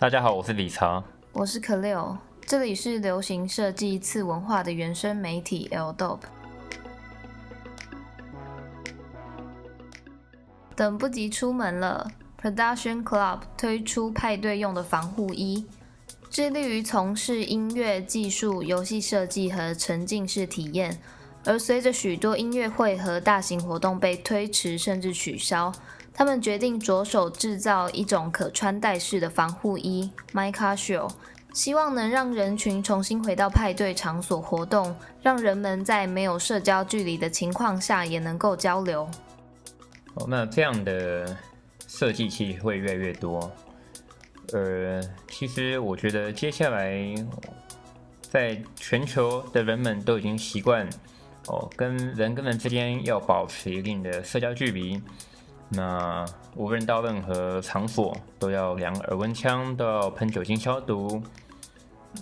大家好，我是理查，我是可六，这里是流行设计次文化的原生媒体 L Dope。等不及出门了，Production Club 推出派对用的防护衣，致力于从事音乐技术、游戏设计和沉浸式体验。而随着许多音乐会和大型活动被推迟甚至取消。他们决定着手制造一种可穿戴式的防护衣，Myca Shield，希望能让人群重新回到派对场所活动，让人们在没有社交距离的情况下也能够交流。哦，那这样的设计器会越来越多。呃，其实我觉得接下来在全球的人们都已经习惯哦，跟人跟人之间要保持一定的社交距离。那无论到任何场所，都要量耳温枪，都要喷酒精消毒。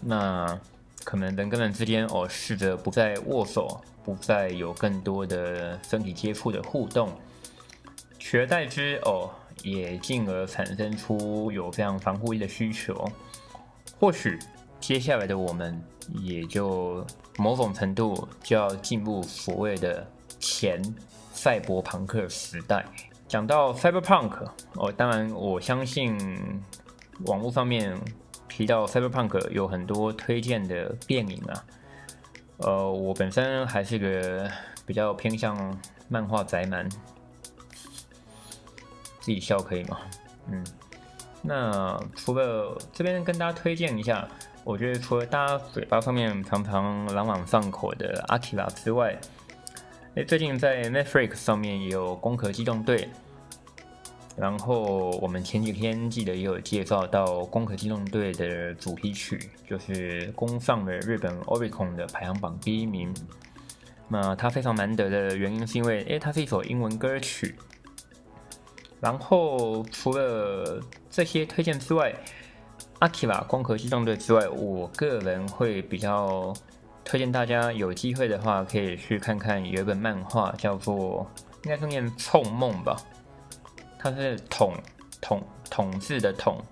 那可能人跟人之间哦，试着不再握手，不再有更多的身体接触的互动，取而代之哦，也进而产生出有这样防护衣的需求。或许接下来的我们，也就某种程度就要进入所谓的前赛博朋克时代。讲到 Cyberpunk，哦，当然我相信网络上面提到 Cyberpunk 有很多推荐的电影啊。呃，我本身还是个比较偏向漫画宅男，自己笑可以吗？嗯，那除了这边跟大家推荐一下，我觉得除了大家嘴巴上面常常朗朗上口的阿基拉之外，最近在 Netflix 上面也有《攻壳机动队》，然后我们前几天记得也有介绍到《攻壳机动队》的主题曲，就是攻上了日本 Oricon 的排行榜第一名。那它非常难得的原因是因为，哎，它是一首英文歌曲。然后除了这些推荐之外，阿基拉《攻壳机动队》之外，我个人会比较。推荐大家有机会的话，可以去看看有一本漫画，叫做应该是念“冲梦”吧，它是统统统治的统，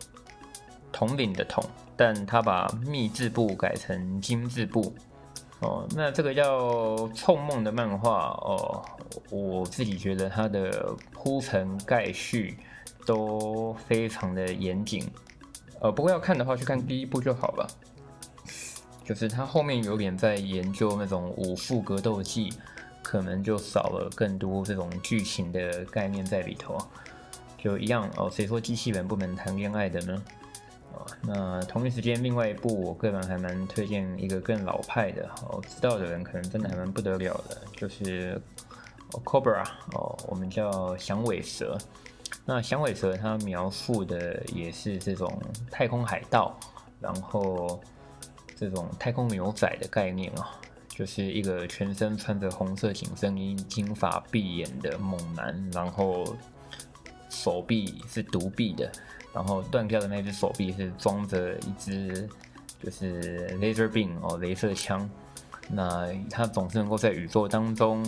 统领的统，但它把密字部改成金字部。哦，那这个叫“冲梦”的漫画哦，我自己觉得它的铺陈概叙都非常的严谨。呃，不过要看的话，去看第一部就好了。就是他后面有点在研究那种武术格斗技，可能就少了更多这种剧情的概念在里头。就一样哦，谁说机器人不能谈恋爱的呢？哦，那同一时间，另外一部我个人还蛮推荐一个更老派的，哦，知道的人可能真的还蛮不得了的，就是《Cobra》哦，我们叫响尾蛇。那响尾蛇它描述的也是这种太空海盗，然后。这种太空牛仔的概念啊，就是一个全身穿着红色紧身衣、金发碧眼的猛男，然后手臂是独臂的，然后断掉的那只手臂是装着一支就是 laser beam 哦，镭射枪。那他总是能够在宇宙当中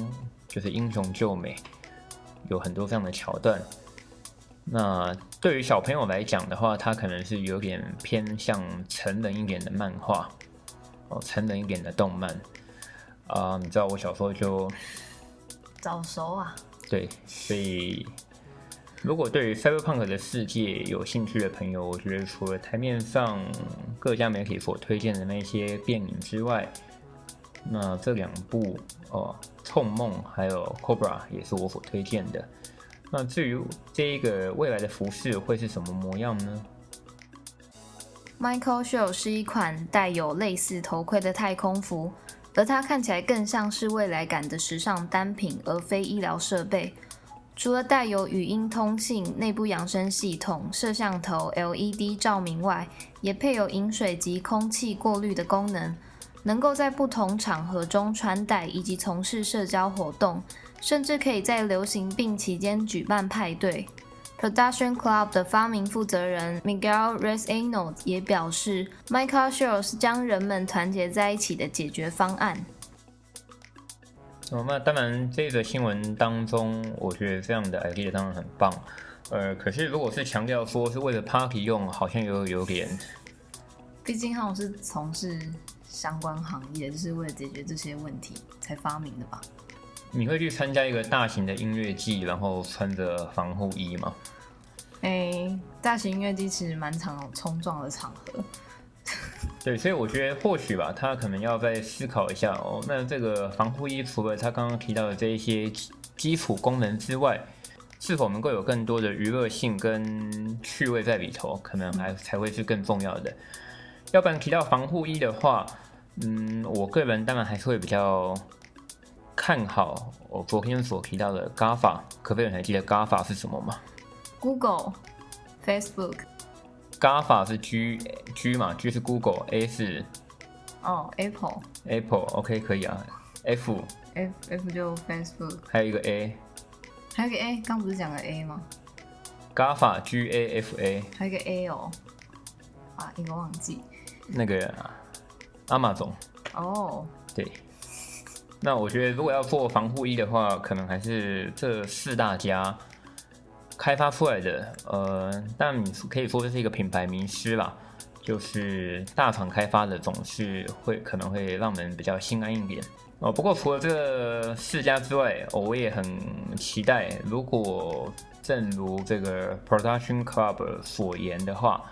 就是英雄救美，有很多这样的桥段。那对于小朋友来讲的话，他可能是有点偏向成人一点的漫画，哦，成人一点的动漫啊。你知道我小时候就早熟啊。对，所以如果对于 Cyberpunk 的世界有兴趣的朋友，我觉得除了台面上各家媒体所推荐的那些电影之外，那这两部哦，《冲梦》还有《Cobra》也是我所推荐的。那至于这一个未来的服饰会是什么模样呢？Michael Shield 是一款带有类似头盔的太空服，而它看起来更像是未来感的时尚单品，而非医疗设备。除了带有语音通信、内部扬声系统、摄像头、LED 照明外，也配有饮水及空气过滤的功能，能够在不同场合中穿戴以及从事社交活动。甚至可以在流行病期间举办派对。Production Club 的发明负责人 Miguel Resano 也表示，Michael Shield 是将人们团结在一起的解决方案。哦，那当然，这个新闻当中，我觉得这样的 idea 当然很棒。呃，可是如果是强调说是为了 party 用，好像又有点，毕竟他们是从事相关行业，就是为了解决这些问题才发明的吧？你会去参加一个大型的音乐季，然后穿着防护衣吗？哎、大型音乐季其实蛮常有冲撞的场合。对，所以我觉得或许吧，他可能要再思考一下哦。那这个防护衣除了他刚刚提到的这一些基基础功能之外，是否能够有更多的娱乐性跟趣味在里头，可能还才会是更重要的。要不然提到防护衣的话，嗯，我个人当然还是会比较看好我昨天所提到的 GAFA。可不可以还记得 GAFA 是什么吗 Google、Facebook，？GAFA 是 G G 嘛，G 是 Google，A 是哦，Apple、Apple，OK、可以啊。F F F 就 Facebook，还有一个 A。还有一个 A，刚不是讲了 A 吗？GAFA G A F A 还有一个 A 哦，啊，一个忘记。那个阿玛总哦，对。那我觉得如果要做防护衣的话，可能还是这四大家开发出来的。呃，但可以说这是一个品牌名师啦，就是大厂开发的总是会可能会让人比较心安一点。哦，不过除了这四家之外，我也很期待，如果正如这个 Production Club 所言的话，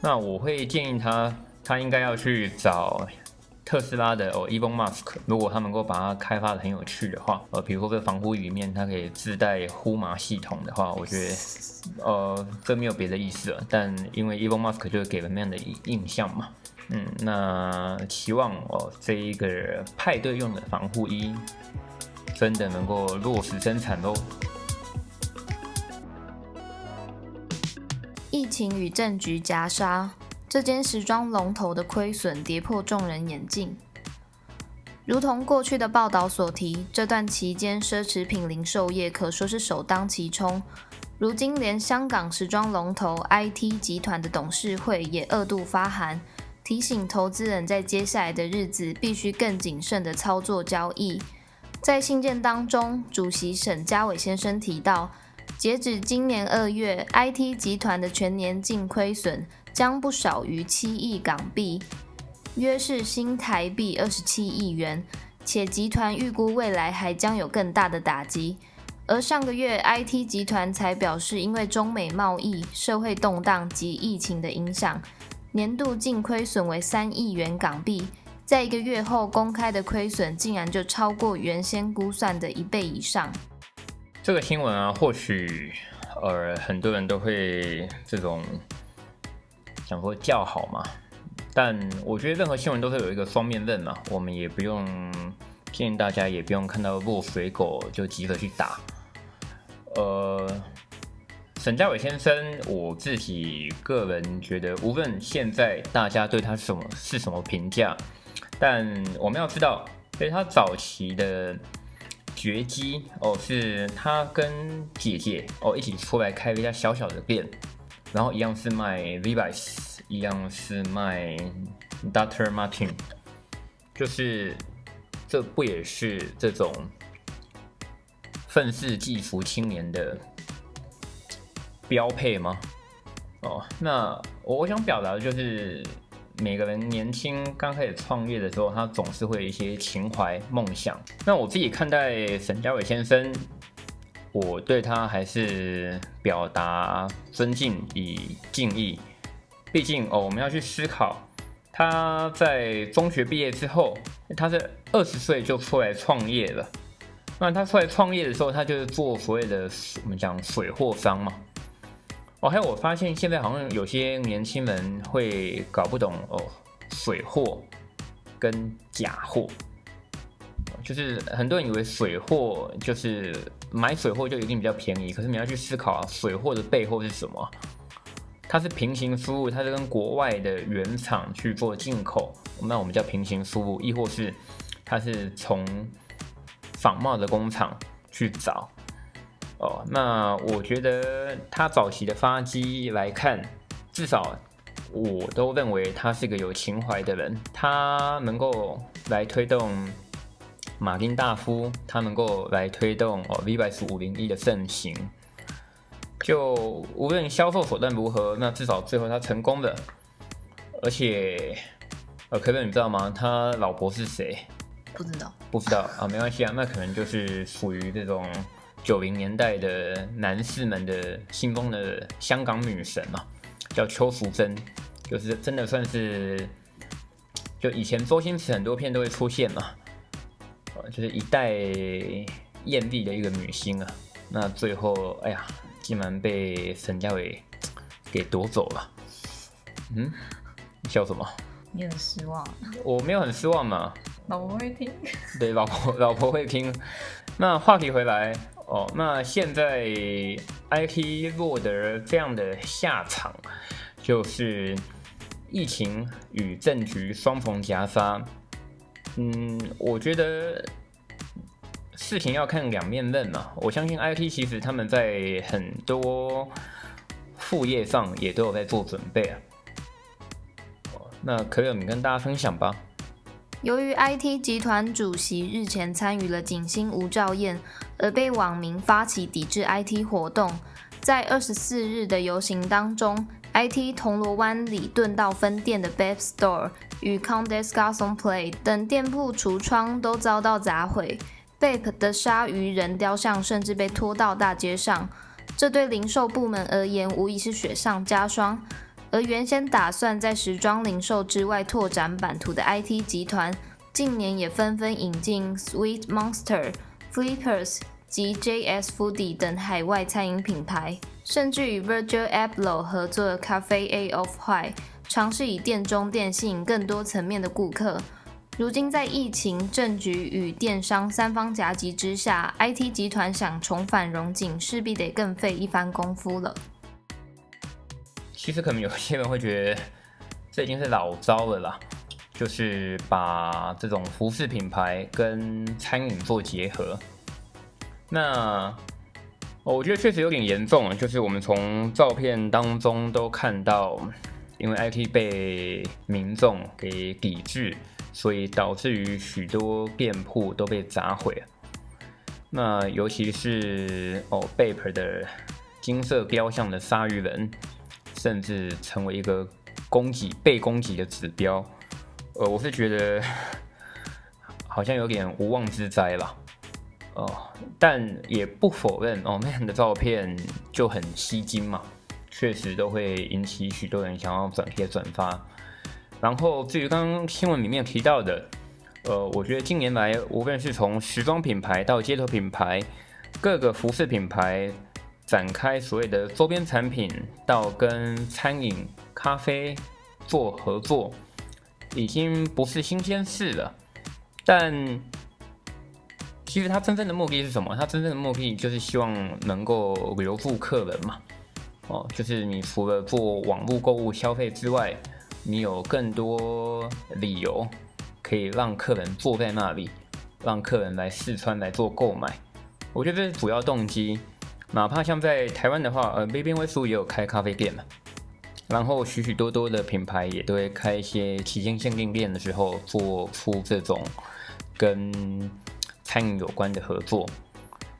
那我会建议他，他应该要去找特斯拉的哦，Elon Musk，如果他能够把它开发的很有趣的话，呃，比如说这防护衣里面它可以自带呼麻系统的话，我觉得，呃，这没有别的意思了，但因为 Elon Musk 就是给人那样的印印象嘛，嗯，那期望哦这一个派对用的防护衣真的能够落实生产喽。疫情与政局夹杀，这间时装龙头的亏损跌破众人眼镜。如同过去的报道所提，这段期间奢侈品零售业可说是首当其冲。如今连香港时装龙头 IT 集团的董事会也二度发函，提醒投资人在接下来的日子必须更谨慎地操作交易。在信件当中，主席沈家伟先生提到，截止今年二月，IT 集团的全年净亏损将不少于七亿港币，约是新台币二十七亿元，且集团预估未来还将有更大的打击。而上个月，IT 集团才表示，因为中美贸易、社会动荡及疫情的影响，年度净亏损为三亿元港币。在一个月后公开的亏损，竟然就超过原先估算的一倍以上。这个新闻啊，或许呃很多人都会这种想说叫好嘛，但我觉得任何新闻都是有一个双面刃嘛，我们也不用建议大家也不用看到落水狗就急着去打。呃，沈家伟先生，我自己个人觉得，无论现在大家对他什么是什么评价，但我们要知道，对他早期的绝技哦，是他跟姐姐哦一起出来开了一家小小的店，然后一样是卖 Levi's，一样是卖 Dr. Martin，就是这不也是这种愤世嫉俗青年的标配吗？哦，那我想表达的就是，每个人年轻刚开始创业的时候，他总是会有一些情怀、梦想。那我自己看待沈家伟先生，我对他还是表达尊敬与敬意。毕竟哦，我们要去思考，他在中学毕业之后，他是二十岁就出来创业了。那他出来创业的时候，他就是做所谓的我们讲水货商嘛。哦，还有我发现现在好像有些年轻人会搞不懂哦，水货跟假货，就是很多人以为水货就是买水货就一定比较便宜，可是你要去思考啊，水货的背后是什么？它是平行输入，它是跟国外的原厂去做进口，那我们叫平行输入，亦或是它是从仿冒的工厂去找。哦，那我觉得他早期的发迹来看，至少我都认为他是个有情怀的人。他能够来推动马丁大夫，他能够来推动哦 Levi's 五零一的盛行。就无论销售手段如何，那至少最后他成功了。而且，呃，可乐你知道吗？他老婆是谁？不知道，不知道啊，没关系啊，那可能就是属于这种九零年代的男士们的心中的香港女神嘛，叫邱淑贞，就是真的算是，就以前周星驰很多片都会出现嘛，呃，就是一代艳丽的一个女星啊，那最后，哎呀，竟然被沈佳伟给夺走了，嗯，你笑什么？你很失望。我没有很失望嘛，老婆会听，对，老婆老婆会听。那话题回来哦，那现在 IT 落得这样的下场，就是疫情与政局双重夹杀。嗯，我觉得事情要看两面刃嘛。我相信 IT 其实他们在很多副业上也都有在做准备啊。那可有你跟大家分享吧。由于 IT 集团主席日前参与了景星无照宴，而被网民发起抵制 IT 活动。在二十四日的游行当中，IT 铜锣湾里顿道分店的 Bape Store 与 Condes Garçon Play 等店铺橱窗都遭到砸毁，Bape 的鲨鱼人雕像甚至被拖到大街上。这对零售部门而言，无疑是雪上加霜。而原先打算在时装零售之外拓展版图的 IT 集团，近年也纷纷引进 Sweet Monster、Flippers 及 JS Foodie 等海外餐饮品牌，甚至与 Virgil Abloh 合作的 Cafe A of High，尝试以店中店吸引更多层面的顾客。如今在疫情、政局与电商三方夹击之下，IT 集团想重返荣景，势必得更费一番功夫了。其实可能有些人会觉得这已经是老招了啦，就是把这种服饰品牌跟餐饮做结合。那我觉得确实有点严重了，就是我们从照片当中都看到，因为 IT 被民众给抵制，所以导致于许多店铺都被砸毁。那尤其是哦，Bape 的金色雕像的鲨鱼人。甚至成为一个攻击被攻击的指标，呃，我是觉得 好像有点无妄之灾了，哦，但也不否认哦，，Man 的照片就很吸睛嘛，确实都会引起许多人想要转贴转发。然后至于刚刚新闻里面提到的，呃，我觉得近年来无论是从时装品牌到街头品牌，各个服饰品牌。展开所谓的周边产品，到跟餐饮、咖啡做合作，已经不是新鲜事了。但其实他真正的目的是什么？他真正的目的就是希望能够留住客人嘛。哦，就是你除了做网络购物消费之外，你有更多理由可以让客人坐在那里，让客人来试穿来做购买。我觉得这是主要动机。哪怕像在台湾的话，呃，杯边威叔也有开咖啡店嘛，然后许许多多的品牌也都会开一些期间限定店的时候，做出这种跟餐饮有关的合作。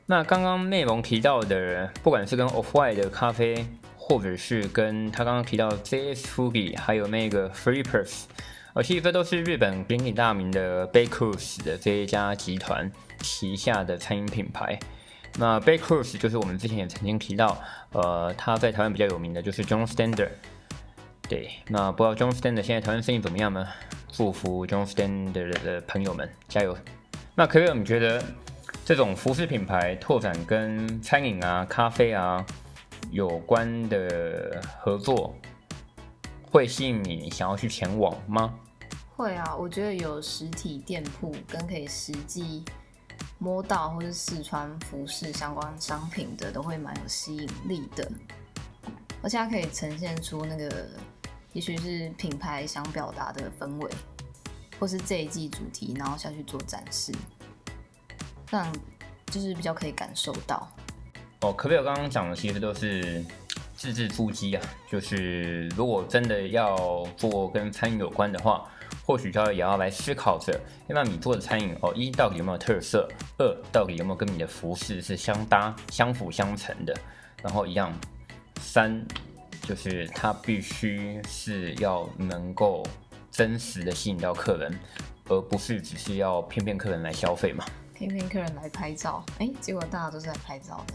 那刚刚内容提到的，不管是跟 Off White 的咖啡，或者是跟他刚刚提到 JS Foodie，还有那个 Flippers，呃，其实这都是日本鼎鼎大名的 Bakers 的这一家集团旗下的餐饮品牌。那 Bakers 就是我们之前也曾经提到，呃，他在台湾比较有名的就是 John Stander。对，那不知道 John Stander 现在台湾生意怎么样呢？祝福 John Stander 的朋友们加油。那可以，你觉得这种服饰品牌拓展跟餐饮啊、咖啡啊有关的合作，会吸引你想要去前往吗？会啊，我觉得有实体店铺跟可以实际。摸到或是试穿服饰相关商品的，都会蛮有吸引力的，而且它可以呈现出那个，也许是品牌想表达的氛围，或是这一季主题，然后下去做展示，这样就是比较可以感受到。哦，可贝尔刚刚讲的其实都是自制出击啊，就是如果真的要做跟餐饮有关的话。或许就要也要来思考着，那你做的餐饮哦，一到底有没有特色？二到底有没有跟你的服饰是相搭、相辅相成的？然后一样，三就是它必须是要能够真实的吸引到客人，而不是只是要骗骗客人来消费嘛。骗骗客人来拍照，哎，结果大家都是来拍照的。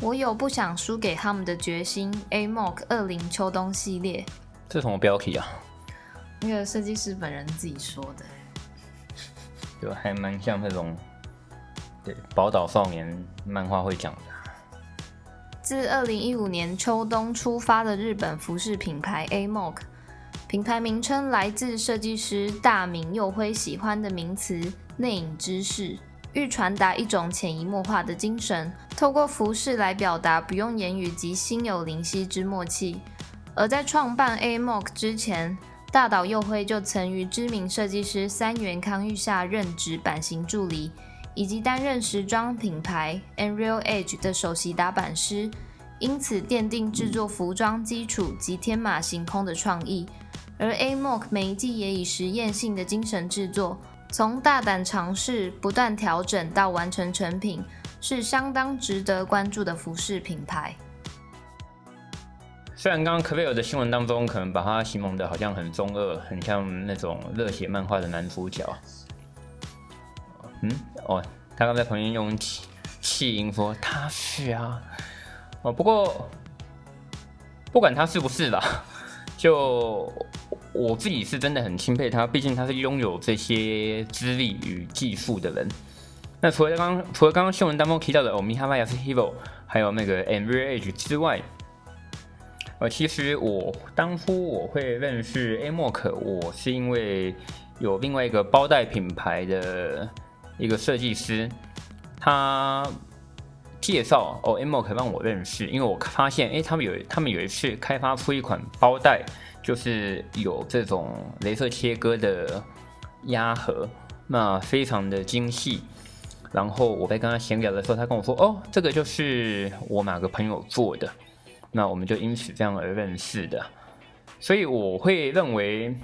我有不想输给他们的决心。A Mock 二零秋冬系列，这什么标题啊？那个设计师本人自己说的，就还蛮像那种对宝岛少年漫画会讲的。自二零一五年秋冬出发的日本服饰品牌 A Mock，品牌名称来自设计师大明佑辉喜欢的名词“内隐知识”。欲传达一种潜移默化的精神，透过服饰来表达不用言语及心有灵犀之默契。而在创办 A Mock 之前，大岛佑辉就曾于知名设计师三元康裕下任职版型助理，以及担任时装品牌 Unreal Edge 的首席打版师，因此奠定制作服装基础及天马行空的创意。而 A Mock 每一季也以实验性的精神制作。从大胆尝试、不断调整到完成成品，是相当值得关注的服饰品牌。虽然刚刚科贝尔的新闻当中，可能把他形容的好像很中二，很像那种热血漫画的男主角。嗯，哦，他刚在旁边用气气音说他是啊。哦，不过不管他是不是吧，就。我自己是真的很钦佩他，毕竟他是拥有这些资历与技术的人。那除了刚除了刚刚新闻当中提到的 Omihara Hero，还有那个 Envy Age 之外，呃，其实我当初我会认识 Amok，我是因为有另外一个包袋品牌的一个设计师，他介绍哦 Amok 让我认识，因为我发现哎，他们有他们有一次开发出一款包袋。就是有这种镭射切割的压盒，那非常的精细。然后我在跟他闲聊的时候，他跟我说：“哦，这个就是我哪个朋友做的。”那我们就因此这样而认识的。所以我会认为，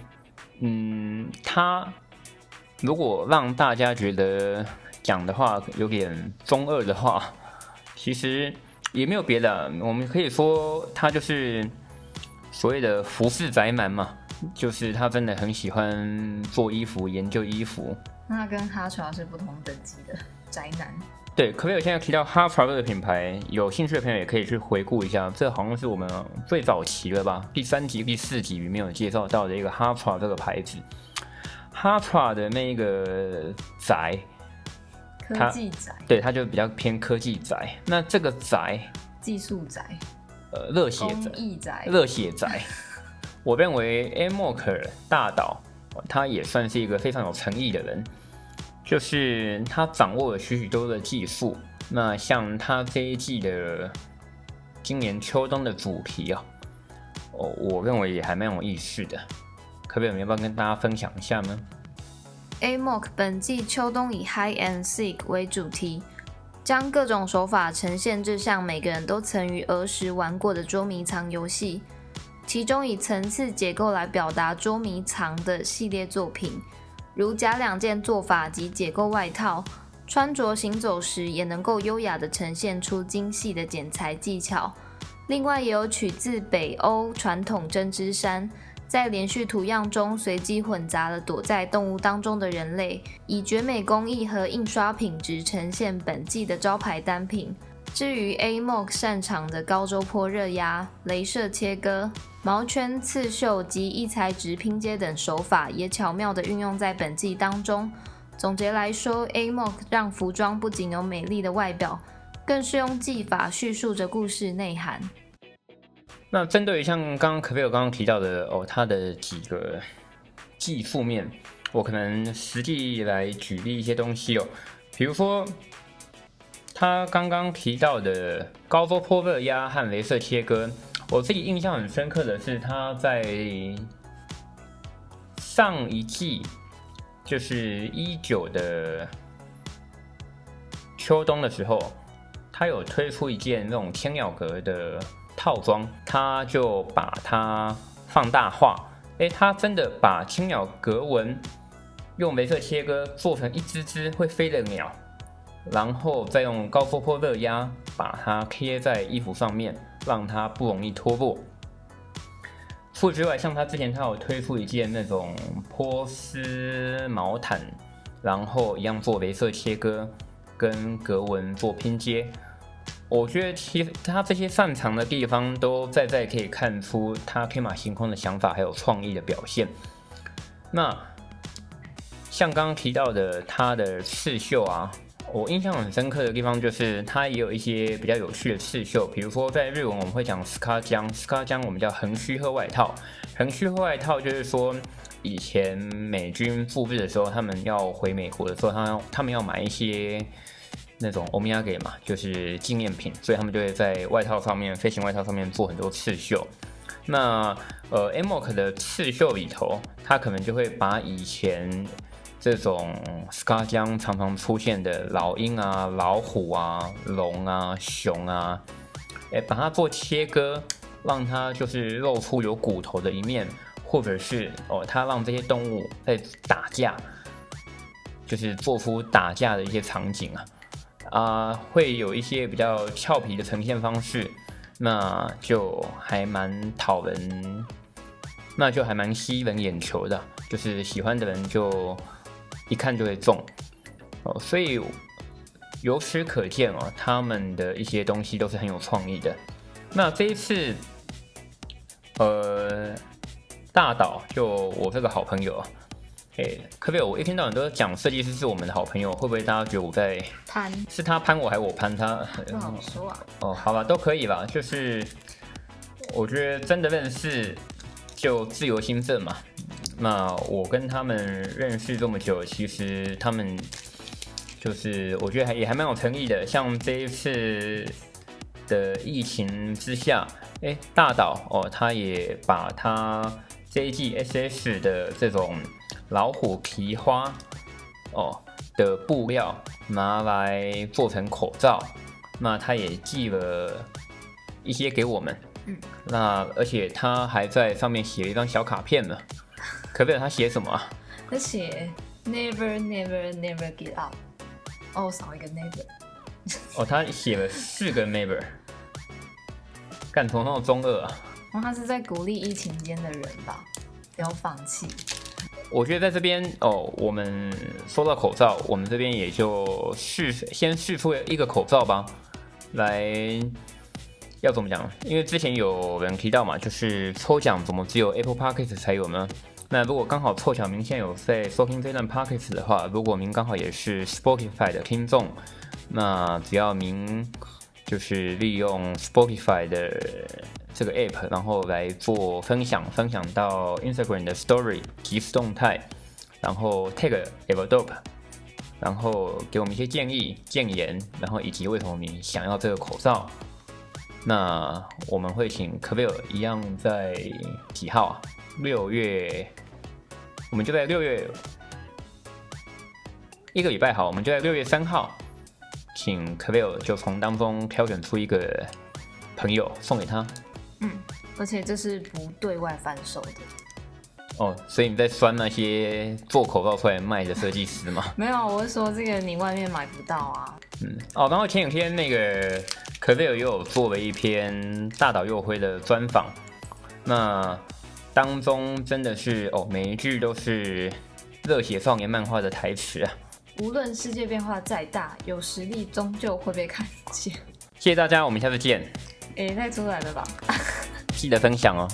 嗯，他如果让大家觉得讲的话有点中二的话，其实也没有别的。我们可以说他就是。所谓的服饰宅男嘛，就是他真的很喜欢做衣服、研究衣服。那跟哈潮是不同等级的宅男。对，可不可以现在提到哈潮这个品牌？有兴趣的朋友也可以去回顾一下，这好像是我们最早期了吧？第三集、第四集里面有介绍到的一个哈潮这个牌子。哈潮的那个宅，科技宅，对，它就比较偏科技宅。那这个宅，技术宅。呃，热血宅，热血宅。我认为 a m o k 大岛，他也算是一个非常有诚意的人，就是他掌握了许许多多的技术。那像他这一季的今年秋冬的主题啊，哦，我认为也还蛮有意思的，可不可以要不要跟大家分享一下呢？A m o k 本季秋冬以 High and Seek 为主题。将各种手法呈现，这项每个人都曾于儿时玩过的捉迷藏游戏。其中以层次结构来表达捉迷藏的系列作品，如假两件做法及解构外套，穿着行走时也能够优雅地呈现出精细的剪裁技巧。另外，也有取自北欧传统针织衫。在连续图样中随机混杂了躲在动物当中的人类，以绝美工艺和印刷品质呈现本季的招牌单品。至于 A m o k 擅长的高周波热压、镭射切割、毛圈刺绣及异材质拼接等手法，也巧妙地运用在本季当中。总结来说，A m o k 让服装不仅有美丽的外表，更是用技法叙述着故事内涵。那针对像刚刚可菲尔刚刚提到的哦，他的几个技术面，我可能实际来举例一些东西哦。比如说，他刚刚提到的高周波热压和镭射切割，我自己印象很深刻的是他在上一季，就是一九的秋冬的时候，他有推出一件那种千鸟格的。套装，他就把它放大化，哎，他真的把青鸟格纹用镭射切割做成一只只会飞的鸟，然后再用高波波热压把它贴在衣服上面，让它不容易脱落。除此之外，像他之前他有推出一件那种波斯毛毯，然后一样做镭射切割跟格纹做拼接。我觉得其他这些擅长的地方，都在在可以看出他天马行空的想法还有创意的表现。那像刚刚提到的他的刺绣啊。我印象很深刻的地方就是，它也有一些比较有趣的刺绣，比如说在日文我们会讲斯卡江，斯卡江我们叫横须贺外套，横须贺外套就是说以前美军复制的时候，他们要回美国的时候，他他们要买一些那种欧米亚给嘛，就是纪念品，所以他们就会在外套上面，飞行外套上面做很多刺绣。那呃，Amok 的刺绣里头，它可能就会把以前这种 scar 江常常出现的老鹰啊、老虎啊、龙啊、熊啊，哎，把它做切割，让它就是露出有骨头的一面，或者是哦，它让这些动物在打架，就是做出打架的一些场景啊，啊，会有一些比较俏皮的呈现方式，那就还蛮讨人，那就还蛮吸人眼球的，就是喜欢的人就。一看就会中哦，所以由此可见哦，他们的一些东西都是很有创意的。那这一次，呃，大岛就我这个好朋友，哎，可不可以？我一天到晚都讲设计师是我们的好朋友，会不会大家觉得我在攀？是他攀我还是我攀他？不好说啊。哦，好吧，都可以吧。就是我觉得真的认识就自由心证嘛。那我跟他们认识这么久，其实他们就是我觉得还也还蛮有诚意的。像这一次的疫情之下，哎，大岛哦，他也把他这一季 SS 的这种老虎皮花哦的布料拿来做成口罩，那他也寄了一些给我们。嗯，那而且他还在上面写了一张小卡片呢。可不可以？他写什么？他写 Never, never, never get up。哦，少一个 never。哦，他写了四个 never。干头那么中二啊！哦，他是在鼓励疫情间的人吧，不要放弃。我觉得在这边哦，我们收到口罩，我们这边也就试先试出一个口罩吧，来要怎么讲？因为之前有人提到嘛，就是抽奖怎么只有 Apple Podcast 才有呢？那如果刚好凑巧您现在有在收听这段 podcast 的话，如果您刚好也是 Spotify 的听众，那只要您就是利用 Spotify 的这个 app，然后来做分享，分享到 Instagram 的 Story 即时动态，然后 tag Everdope，然后给我们一些建议、建言，然后以及为什么你想要这个口罩，那我们会请 k v i l 一样在几号啊？六月，我们就在六月一个礼拜好，我们就在六月三号，请 k v i l 就从当中挑选出一个朋友送给他。嗯，而且这是不对外贩售的。哦，所以你在酸那些做口罩出来卖的设计师吗？没有，我是说这个你外面买不到啊。嗯，哦，然后前几天那个 v i l 又有做了一篇大岛佑辉的专访，那。当中真的是哦，每一句都是热血少年漫画的台词啊！无论世界变化再大，有实力终究会被看见。谢谢大家，我们下次见。诶，太突然了吧！记得分享哦。